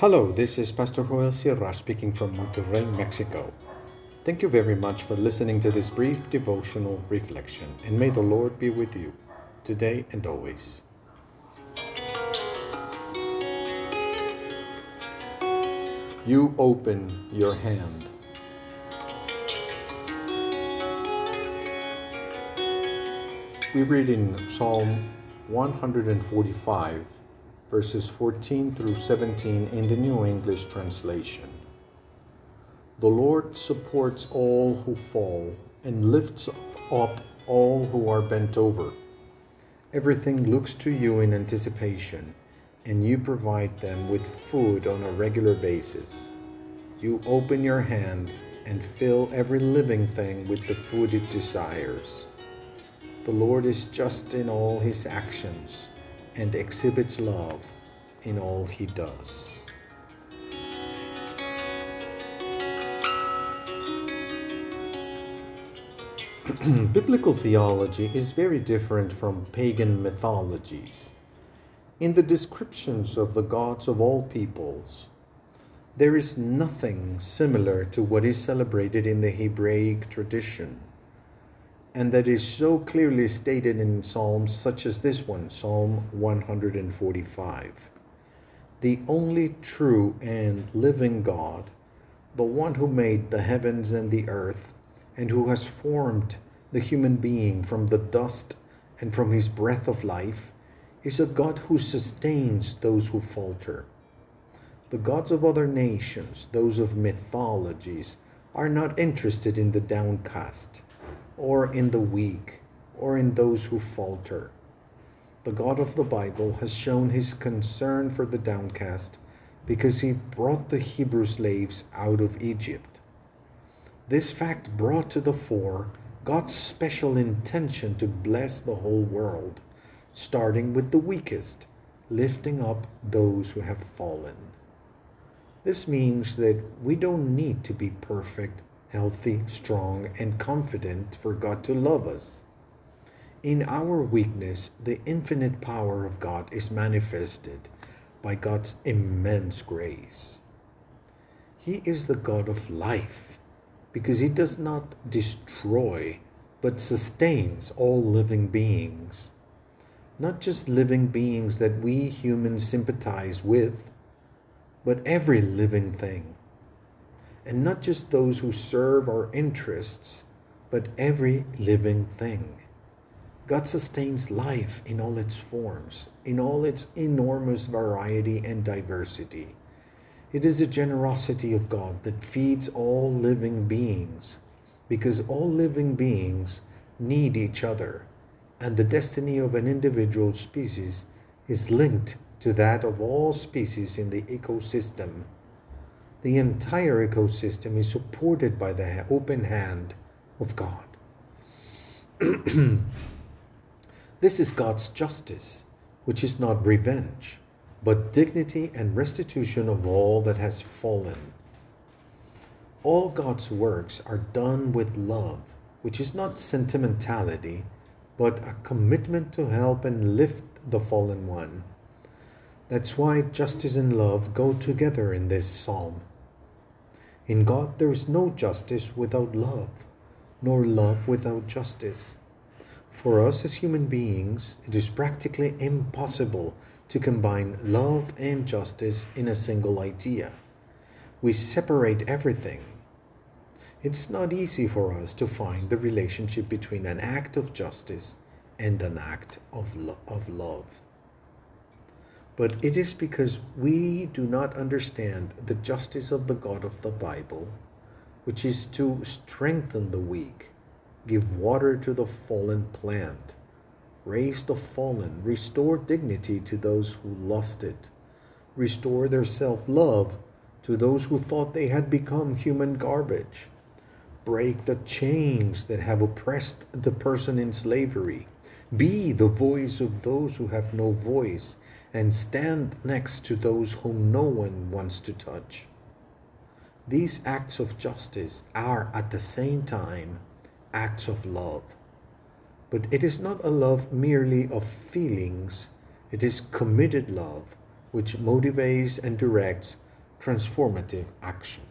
Hello, this is Pastor Joel Sierra speaking from Monterrey, Mexico. Thank you very much for listening to this brief devotional reflection, and may the Lord be with you today and always. You open your hand. We read in Psalm 145 verses 14 through 17 in the New English Translation. The Lord supports all who fall and lifts up all who are bent over. Everything looks to you in anticipation, and you provide them with food on a regular basis. You open your hand and fill every living thing with the food it desires. The Lord is just in all his actions and exhibits love in all he does. Biblical theology is very different from pagan mythologies. In the descriptions of the gods of all peoples, there is nothing similar to what is celebrated in the Hebraic tradition and that is so clearly stated in Psalms such as this one, Psalm 145. The only true and living God, the one who made the heavens and the earth, and who has formed the human being from the dust and from his breath of life, is a God who sustains those who falter. The gods of other nations, those of mythologies, are not interested in the downcast or in the weak, or in those who falter. The God of the Bible has shown his concern for the downcast because he brought the Hebrew slaves out of Egypt. This fact brought to the fore God's special intention to bless the whole world, starting with the weakest, lifting up those who have fallen. This means that we don't need to be perfect healthy, strong, and confident for God to love us. In our weakness, the infinite power of God is manifested by God's immense grace. He is the God of life because He does not destroy but sustains all living beings. Not just living beings that we humans sympathize with, but every living thing and not just those who serve our interests, but every living thing. God sustains life in all its forms, in all its enormous variety and diversity. It is the generosity of God that feeds all living beings, because all living beings need each other, and the destiny of an individual species is linked to that of all species in the ecosystem the entire ecosystem is supported by the open hand of God. this is God's justice, which is not revenge, but dignity and restitution of all that has fallen. All God's works are done with love, which is not sentimentality, but a commitment to help and lift the fallen one. That's why justice and love go together in this psalm. In God there is no justice without love, nor love without justice. For us as human beings, it is practically impossible to combine love and justice in a single idea. We separate everything. It's not easy for us to find the relationship between an act of justice and an act of, lo- of love. But it is because we do not understand the justice of the God of the Bible, which is to strengthen the weak, give water to the fallen plant, raise the fallen, restore dignity to those who lost it, restore their self love to those who thought they had become human garbage, break the chains that have oppressed the person in slavery, be the voice of those who have no voice and stand next to those whom no one wants to touch. These acts of justice are at the same time acts of love. But it is not a love merely of feelings, it is committed love which motivates and directs transformative action.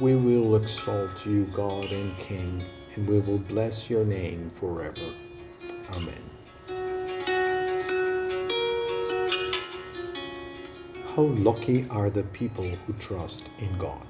We will exalt you, God and King, and we will bless your name forever. Amen. How lucky are the people who trust in God.